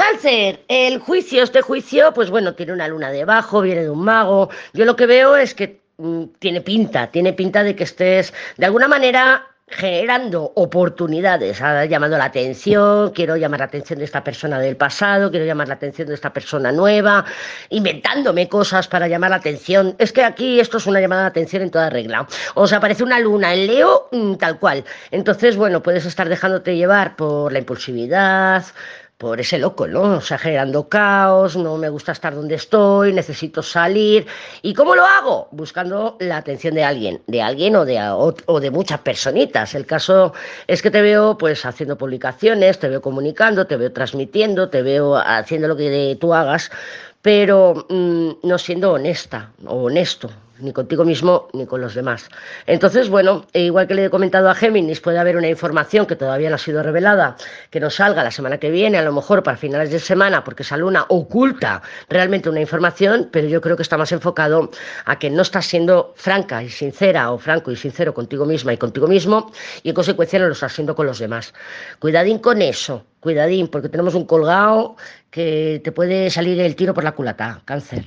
Cáncer, el juicio, este juicio, pues bueno, tiene una luna debajo, viene de un mago. Yo lo que veo es que mm, tiene pinta, tiene pinta de que estés de alguna manera generando oportunidades, ha llamado la atención, quiero llamar la atención de esta persona del pasado, quiero llamar la atención de esta persona nueva, inventándome cosas para llamar la atención. Es que aquí esto es una llamada de atención en toda regla. O sea, aparece una luna en Leo mm, tal cual. Entonces, bueno, puedes estar dejándote llevar por la impulsividad, por ese loco, ¿no? O sea, generando caos, no me gusta estar donde estoy, necesito salir. ¿Y cómo lo hago? Buscando la atención de alguien, de alguien o de, o, de muchas personitas. El caso es que te veo pues haciendo publicaciones, te veo comunicando, te veo transmitiendo, te veo haciendo lo que tú hagas, pero mm, no siendo honesta o honesto ni contigo mismo ni con los demás. Entonces, bueno, e igual que le he comentado a Géminis, puede haber una información que todavía no ha sido revelada, que nos salga la semana que viene, a lo mejor para finales de semana, porque esa luna oculta realmente una información, pero yo creo que está más enfocado a que no estás siendo franca y sincera o franco y sincero contigo misma y contigo mismo, y en consecuencia no lo estás haciendo con los demás. Cuidadín con eso, cuidadín, porque tenemos un colgado que te puede salir el tiro por la culata, cáncer.